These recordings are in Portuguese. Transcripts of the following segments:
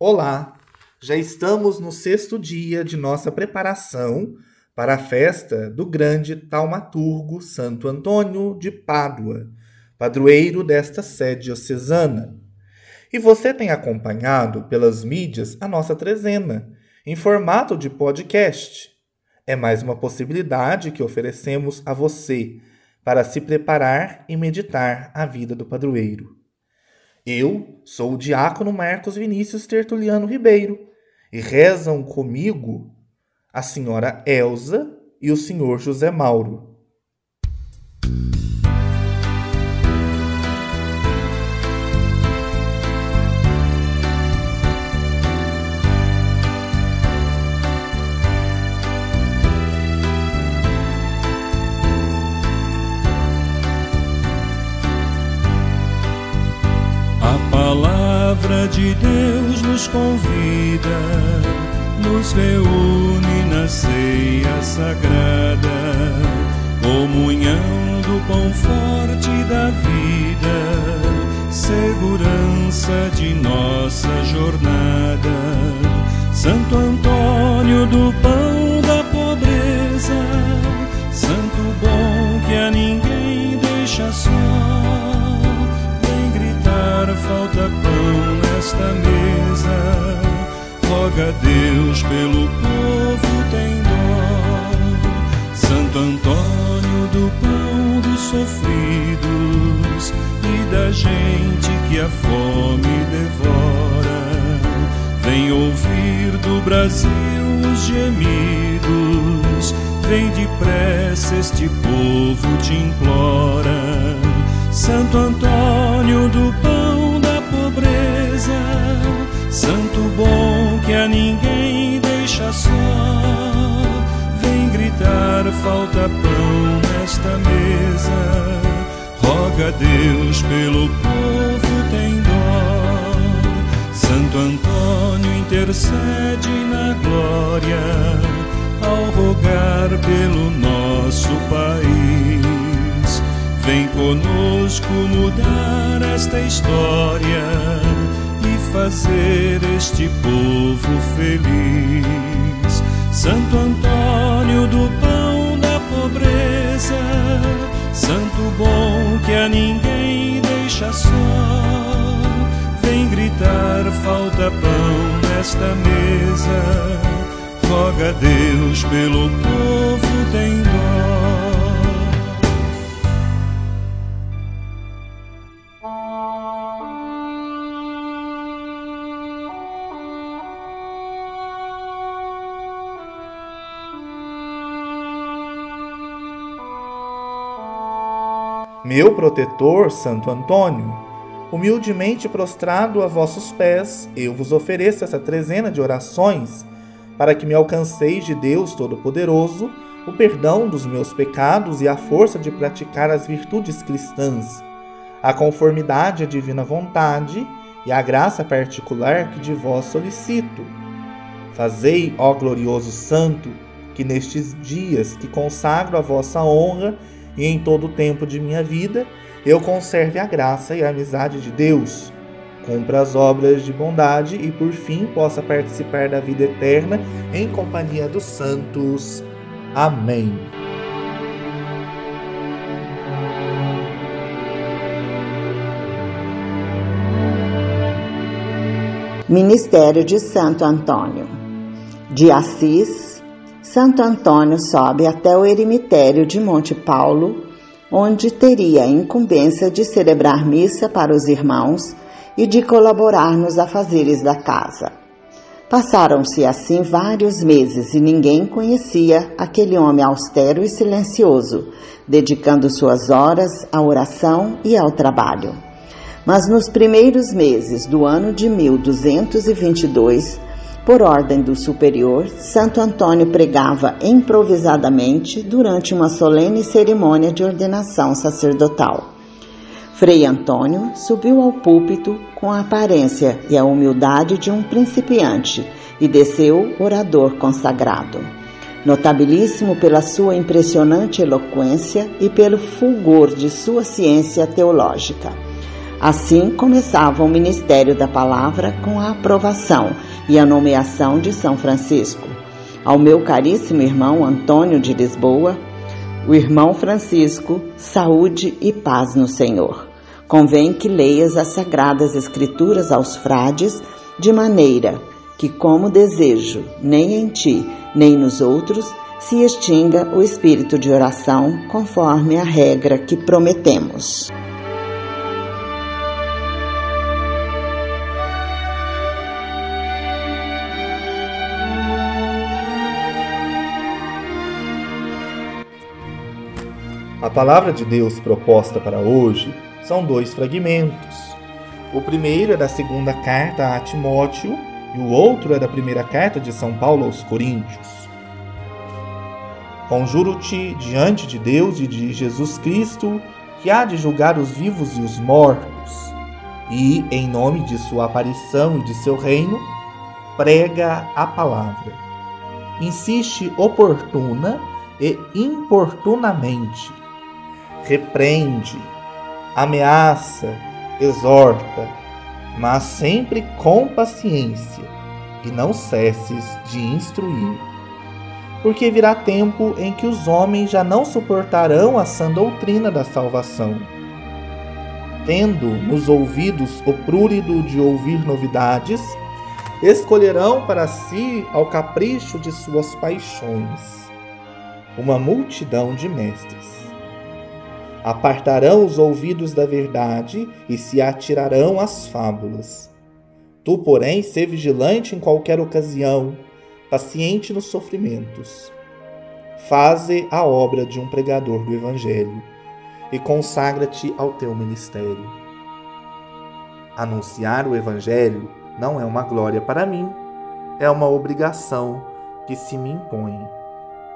Olá! Já estamos no sexto dia de nossa preparação para a festa do grande taumaturgo Santo Antônio de Pádua, padroeiro desta sede diocesana. E você tem acompanhado pelas mídias a nossa trezena, em formato de podcast. É mais uma possibilidade que oferecemos a você para se preparar e meditar a vida do padroeiro. Eu sou o diácono Marcos Vinícius Tertuliano Ribeiro e rezam comigo a senhora Elsa e o senhor José Mauro. Palavra de Deus nos convida, nos reúne na ceia sagrada, comunhão do pão forte da vida, segurança de nossa jornada. Santo Antônio do pão da pobreza, santo bom que a ninguém deixa só falta pão nesta mesa. Roga a Deus pelo povo, tem dó. Santo Antônio do pão dos sofridos e da gente que a fome devora. Vem ouvir do Brasil os gemidos. Vem depressa, este povo te implora. Santo Antônio do pão Santo bom que a ninguém deixa só, vem gritar: falta pão nesta mesa. Roga a Deus pelo povo, tem dó. Santo Antônio intercede na glória ao rogar pelo nosso país. Vem conosco mudar esta história fazer este povo feliz. Santo Antônio do pão da pobreza, Santo bom que a ninguém deixa só. Vem gritar: falta pão nesta mesa. Roga a Deus pelo povo, tem Meu protetor, Santo Antônio, humildemente prostrado a vossos pés, eu vos ofereço essa trezena de orações para que me alcanceis de Deus Todo-Poderoso o perdão dos meus pecados e a força de praticar as virtudes cristãs, a conformidade à divina vontade e a graça particular que de vós solicito. Fazei, ó glorioso Santo, que nestes dias que consagro a vossa honra e em todo o tempo de minha vida eu conserve a graça e a amizade de Deus, cumpra as obras de bondade e por fim possa participar da vida eterna em companhia dos santos. Amém. Ministério de Santo Antônio de Assis Santo Antônio sobe até o eremitério de Monte Paulo, onde teria a incumbência de celebrar missa para os irmãos e de colaborar nos afazeres da casa. Passaram-se assim vários meses e ninguém conhecia aquele homem austero e silencioso, dedicando suas horas à oração e ao trabalho. Mas nos primeiros meses do ano de 1222, por ordem do superior, Santo Antônio pregava improvisadamente durante uma solene cerimônia de ordenação sacerdotal. Frei Antônio subiu ao púlpito com a aparência e a humildade de um principiante e desceu orador consagrado. Notabilíssimo pela sua impressionante eloquência e pelo fulgor de sua ciência teológica. Assim começava o ministério da palavra com a aprovação e a nomeação de São Francisco. Ao meu caríssimo irmão Antônio de Lisboa, o irmão Francisco, saúde e paz no Senhor. Convém que leias as sagradas Escrituras aos frades, de maneira que, como desejo, nem em ti, nem nos outros, se extinga o espírito de oração, conforme a regra que prometemos. A palavra de Deus proposta para hoje são dois fragmentos. O primeiro é da segunda carta a Timóteo e o outro é da primeira carta de São Paulo aos Coríntios. Conjuro-te diante de Deus e de Jesus Cristo, que há de julgar os vivos e os mortos, e, em nome de sua aparição e de seu reino, prega a palavra. Insiste oportuna e importunamente repreende, ameaça, exorta, mas sempre com paciência, e não cesses de instruir. Porque virá tempo em que os homens já não suportarão a sã doutrina da salvação. Tendo nos ouvidos o prurido de ouvir novidades, escolherão para si ao capricho de suas paixões uma multidão de mestres apartarão os ouvidos da verdade e se atirarão às fábulas. Tu, porém, sê vigilante em qualquer ocasião, paciente nos sofrimentos. Faze a obra de um pregador do Evangelho e consagra-te ao teu ministério. Anunciar o Evangelho não é uma glória para mim, é uma obrigação que se me impõe.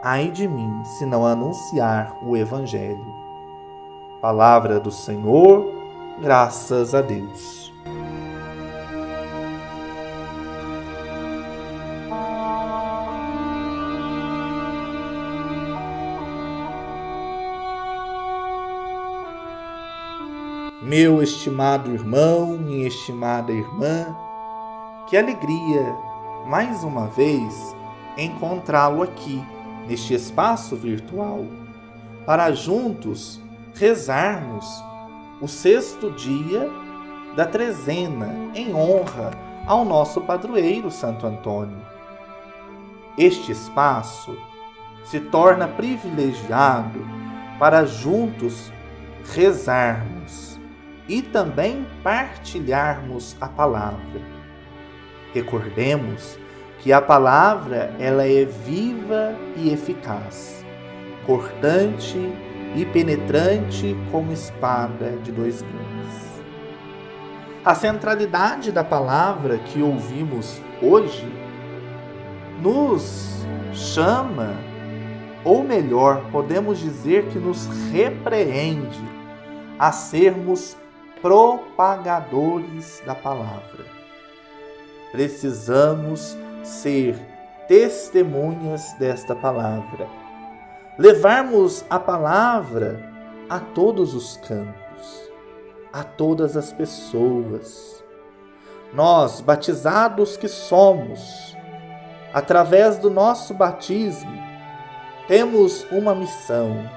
Ai de mim se não anunciar o Evangelho. Palavra do Senhor, graças a Deus. Meu estimado irmão, minha estimada irmã, que alegria, mais uma vez, encontrá-lo aqui, neste espaço virtual, para juntos rezarmos o sexto dia da trezena em honra ao nosso padroeiro Santo Antônio. Este espaço se torna privilegiado para juntos rezarmos e também partilharmos a palavra. Recordemos que a palavra ela é viva e eficaz, cortante e penetrante como espada de dois gumes. A centralidade da palavra que ouvimos hoje nos chama, ou melhor, podemos dizer que nos repreende a sermos propagadores da palavra. Precisamos ser testemunhas desta palavra levarmos a palavra a todos os campos, a todas as pessoas. Nós, batizados que somos, através do nosso batismo, temos uma missão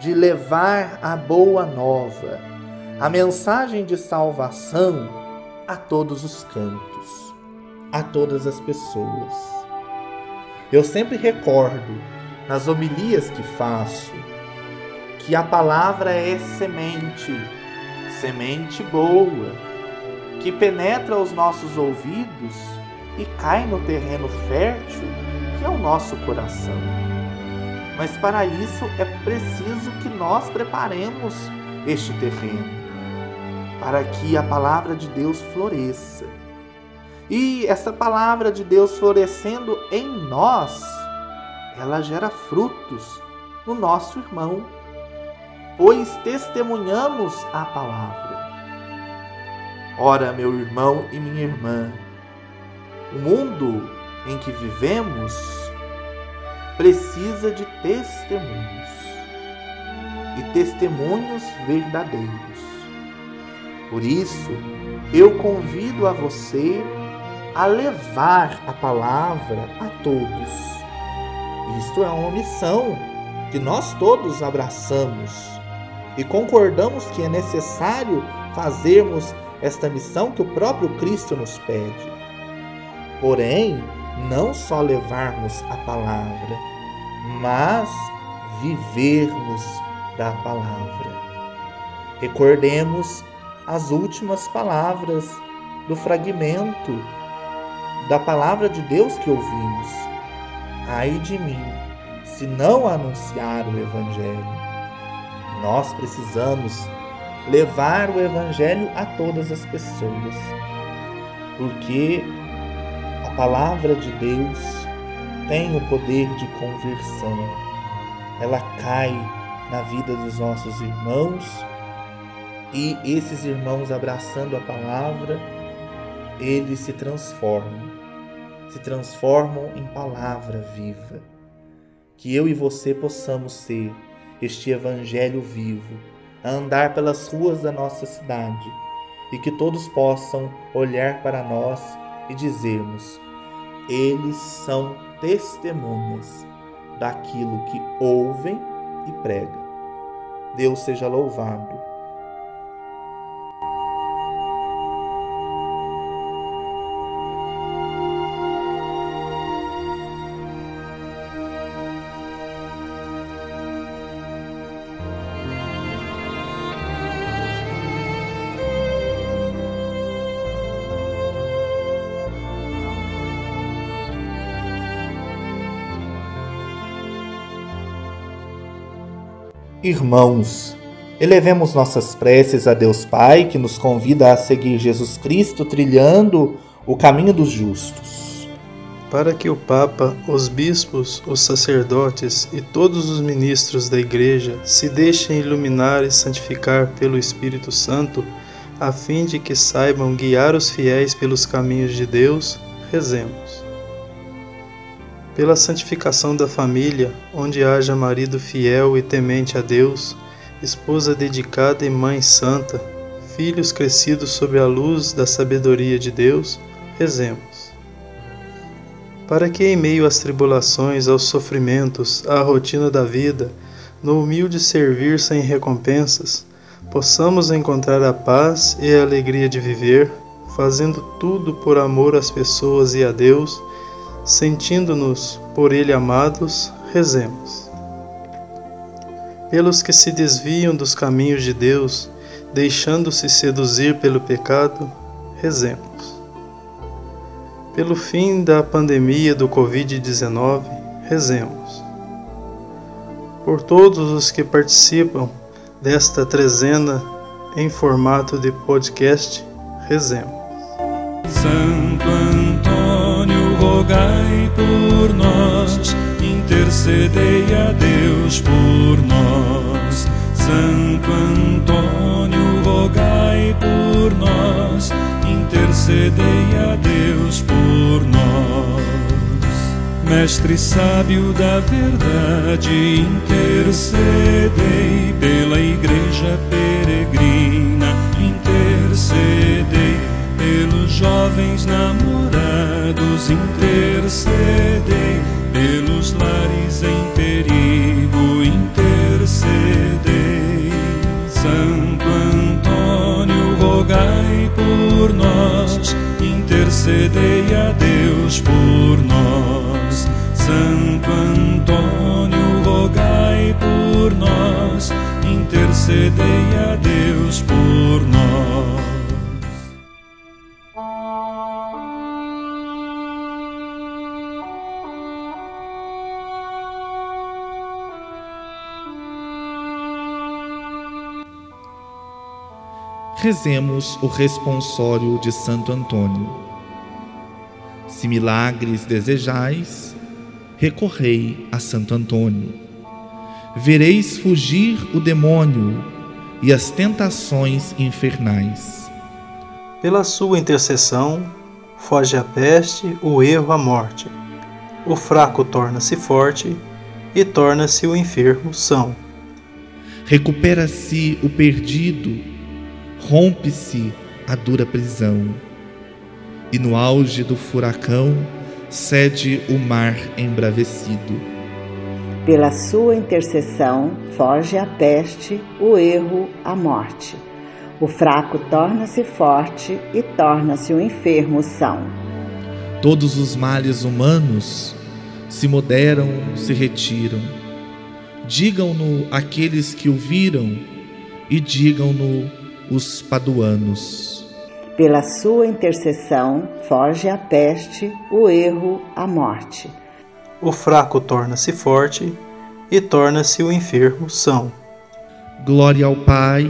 de levar a boa nova, a mensagem de salvação a todos os cantos, a todas as pessoas. Eu sempre recordo nas homilias que faço, que a palavra é semente, semente boa, que penetra os nossos ouvidos e cai no terreno fértil que é o nosso coração. Mas para isso é preciso que nós preparemos este terreno, para que a palavra de Deus floresça. E essa palavra de Deus florescendo em nós, ela gera frutos no nosso irmão, pois testemunhamos a palavra. Ora, meu irmão e minha irmã, o mundo em que vivemos precisa de testemunhos e testemunhos verdadeiros. Por isso, eu convido a você a levar a palavra a todos. Isto é uma missão que nós todos abraçamos e concordamos que é necessário fazermos esta missão que o próprio Cristo nos pede. Porém, não só levarmos a palavra, mas vivermos da palavra. Recordemos as últimas palavras do fragmento da palavra de Deus que ouvimos. Ai de mim, se não anunciar o Evangelho. Nós precisamos levar o Evangelho a todas as pessoas, porque a palavra de Deus tem o poder de conversão. Ela cai na vida dos nossos irmãos e esses irmãos abraçando a palavra, eles se transformam, se transformam em palavra viva. Que eu e você possamos ser este evangelho vivo, a andar pelas ruas da nossa cidade e que todos possam olhar para nós e dizermos: eles são testemunhas daquilo que ouvem e pregam. Deus seja louvado Irmãos, elevemos nossas preces a Deus Pai, que nos convida a seguir Jesus Cristo trilhando o caminho dos justos. Para que o Papa, os bispos, os sacerdotes e todos os ministros da Igreja se deixem iluminar e santificar pelo Espírito Santo, a fim de que saibam guiar os fiéis pelos caminhos de Deus, rezemos pela santificação da família, onde haja marido fiel e temente a Deus, esposa dedicada e mãe santa, filhos crescidos sob a luz da sabedoria de Deus, rezemos. Para que, em meio às tribulações, aos sofrimentos, à rotina da vida, no humilde servir sem recompensas, possamos encontrar a paz e a alegria de viver, fazendo tudo por amor às pessoas e a Deus Sentindo-nos por Ele amados, rezemos. Pelos que se desviam dos caminhos de Deus, deixando-se seduzir pelo pecado, rezemos. Pelo fim da pandemia do Covid-19, rezemos. Por todos os que participam desta trezena em formato de podcast, rezemos. Santo Antônio, rogai por nós, intercedei a Deus por nós. Santo Antônio, rogai por nós, intercedei a Deus por nós. Mestre sábio da verdade, intercedei pela Igreja peregrina, intercedei pelos jovens namorados, intercedei pelos lares em perigo, intercedei. Santo Antônio, rogai por nós, intercedei a Deus por nós. Santo Antônio, rogai por nós, intercedei a Deus por nós. Rezemos o responsório de Santo Antônio. Se milagres desejais, recorrei a Santo Antônio. Vereis fugir o demônio e as tentações infernais. Pela sua intercessão, foge a peste, o erro, a morte. O fraco torna-se forte e torna-se o enfermo são. Recupera-se o perdido rompe-se a dura prisão, e no auge do furacão cede o mar embravecido. Pela sua intercessão, foge a peste, o erro, a morte. O fraco torna-se forte e torna-se o enfermo são. Todos os males humanos se moderam, se retiram. Digam-no aqueles que o viram e digam-no os paduanos. Pela sua intercessão, foge a peste, o erro, a morte. O fraco torna-se forte e torna-se o enfermo são. Glória ao Pai,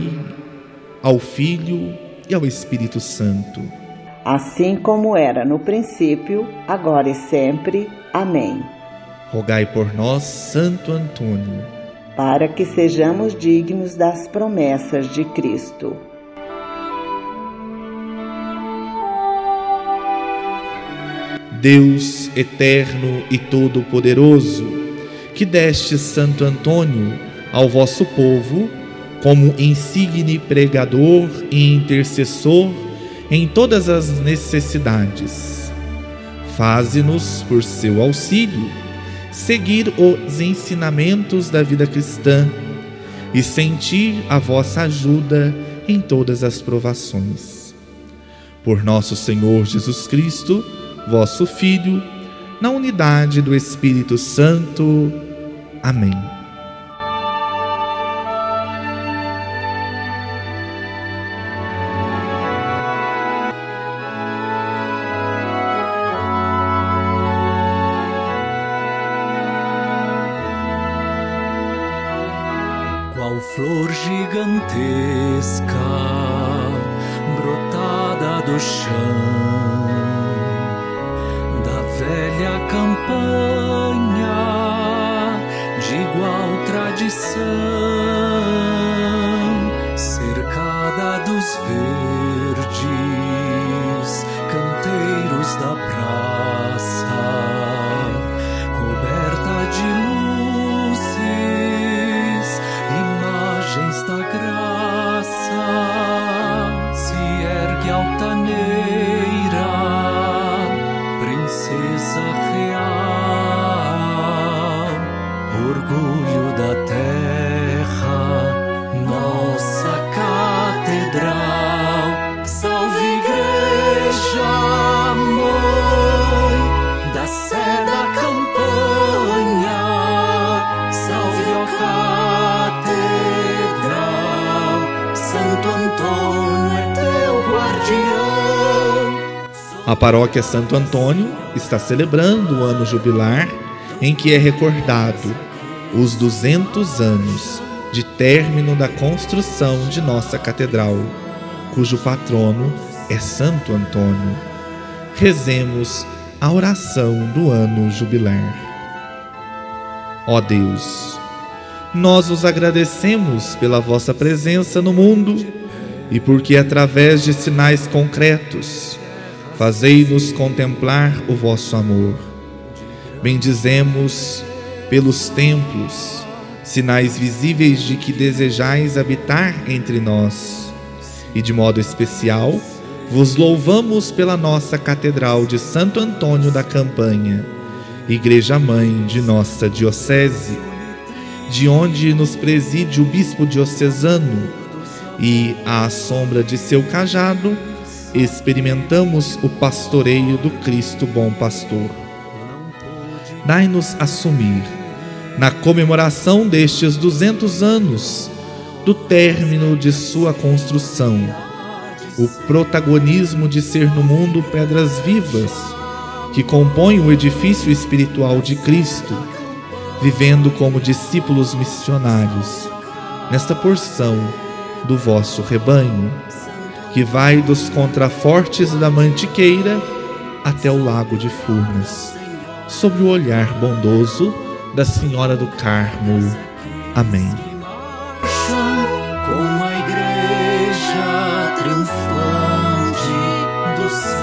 ao Filho e ao Espírito Santo. Assim como era no princípio, agora e sempre. Amém. Rogai por nós, Santo Antônio, para que sejamos dignos das promessas de Cristo. Deus eterno e todo-poderoso, que deste Santo Antônio ao vosso povo como insigne pregador e intercessor em todas as necessidades. Faze-nos, por seu auxílio, seguir os ensinamentos da vida cristã e sentir a vossa ajuda em todas as provações. Por nosso Senhor Jesus Cristo, vosso Filho, na unidade do Espírito Santo. Amém. Tradição, A paróquia Santo Antônio está celebrando o ano jubilar em que é recordado os 200 anos de término da construção de nossa catedral, cujo patrono é Santo Antônio. Rezemos a oração do ano jubilar. Ó Deus, nós os agradecemos pela vossa presença no mundo e porque através de sinais concretos fazei-nos contemplar o vosso amor. Bendizemos pelos templos, sinais visíveis de que desejais habitar entre nós, e de modo especial, vos louvamos pela nossa Catedral de Santo Antônio da Campanha, Igreja Mãe de nossa Diocese, de onde nos preside o Bispo Diocesano, e, à sombra de seu cajado, experimentamos o pastoreio do Cristo Bom Pastor. Dai-nos assumir, na comemoração destes duzentos anos do término de sua construção, o protagonismo de ser no mundo pedras vivas que compõem o edifício espiritual de Cristo, vivendo como discípulos missionários nesta porção do vosso rebanho que vai dos contrafortes da Mantiqueira até o lago de Furnas, sob o olhar bondoso da Senhora do Carmo. Amém. Com a igreja triunfante do céu.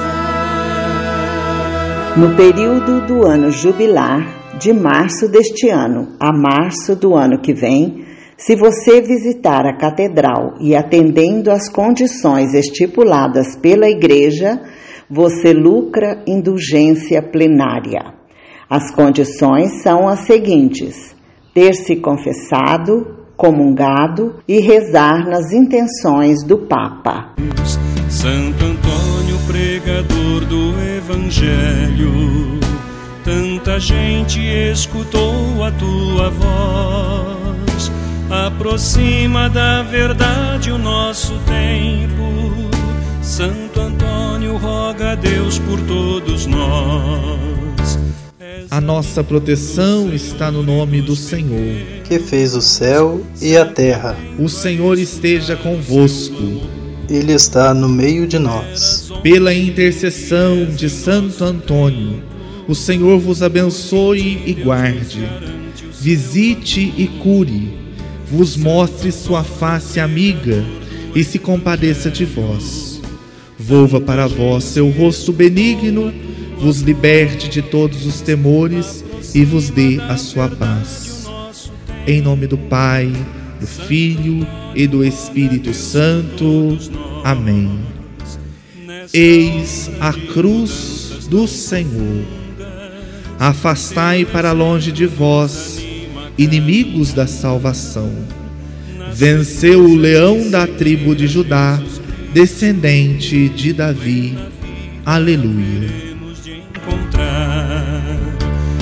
No período do ano jubilar, de março deste ano a março do ano que vem, Se você visitar a catedral e atendendo às condições estipuladas pela Igreja, você lucra indulgência plenária. As condições são as seguintes: ter se confessado, comungado e rezar nas intenções do Papa. Santo Antônio, pregador do Evangelho, tanta gente escutou a tua voz. Aproxima da verdade o nosso tempo. Santo Antônio, roga a Deus por todos nós. A nossa proteção está no nome do Senhor. que fez o céu e a terra. O Senhor esteja convosco. Ele está no meio de nós. Pela intercessão de Santo Antônio, o Senhor vos abençoe e guarde. Visite e cure. Vos mostre sua face amiga e se compadeça de vós. Volva para vós seu rosto benigno, vos liberte de todos os temores e vos dê a sua paz. Em nome do Pai, do Filho e do Espírito Santo. Amém. Eis a cruz do Senhor. Afastai para longe de vós, inimigos da salvação. Venceu o leão da tribo de Judá, descendente de Davi. Aleluia.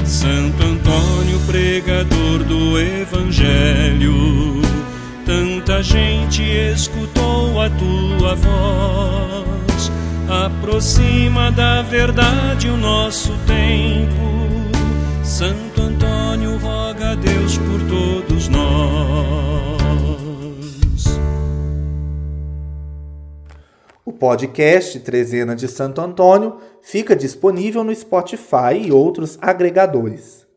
Santo Antônio, pregador do Evangelho. Tanta gente escutou a tua voz. Aproxima da verdade o nosso tempo. Santo Antônio, roga a Deus por todos nós. O podcast Trezena de Santo Antônio fica disponível no Spotify e outros agregadores.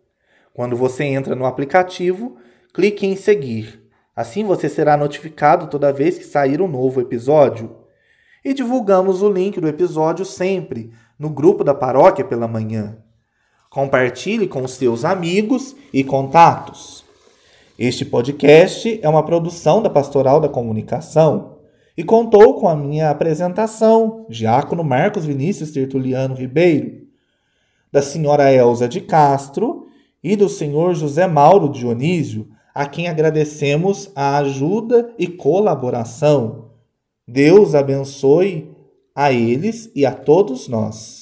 Quando você entra no aplicativo, clique em seguir. Assim você será notificado toda vez que sair um novo episódio. E divulgamos o link do episódio sempre no grupo da paróquia pela manhã. Compartilhe com seus amigos e contatos. Este podcast é uma produção da Pastoral da Comunicação e contou com a minha apresentação, Diácono Marcos Vinícius Tertuliano Ribeiro, da senhora Elza de Castro e do senhor José Mauro Dionísio, a quem agradecemos a ajuda e colaboração. Deus abençoe a eles e a todos nós.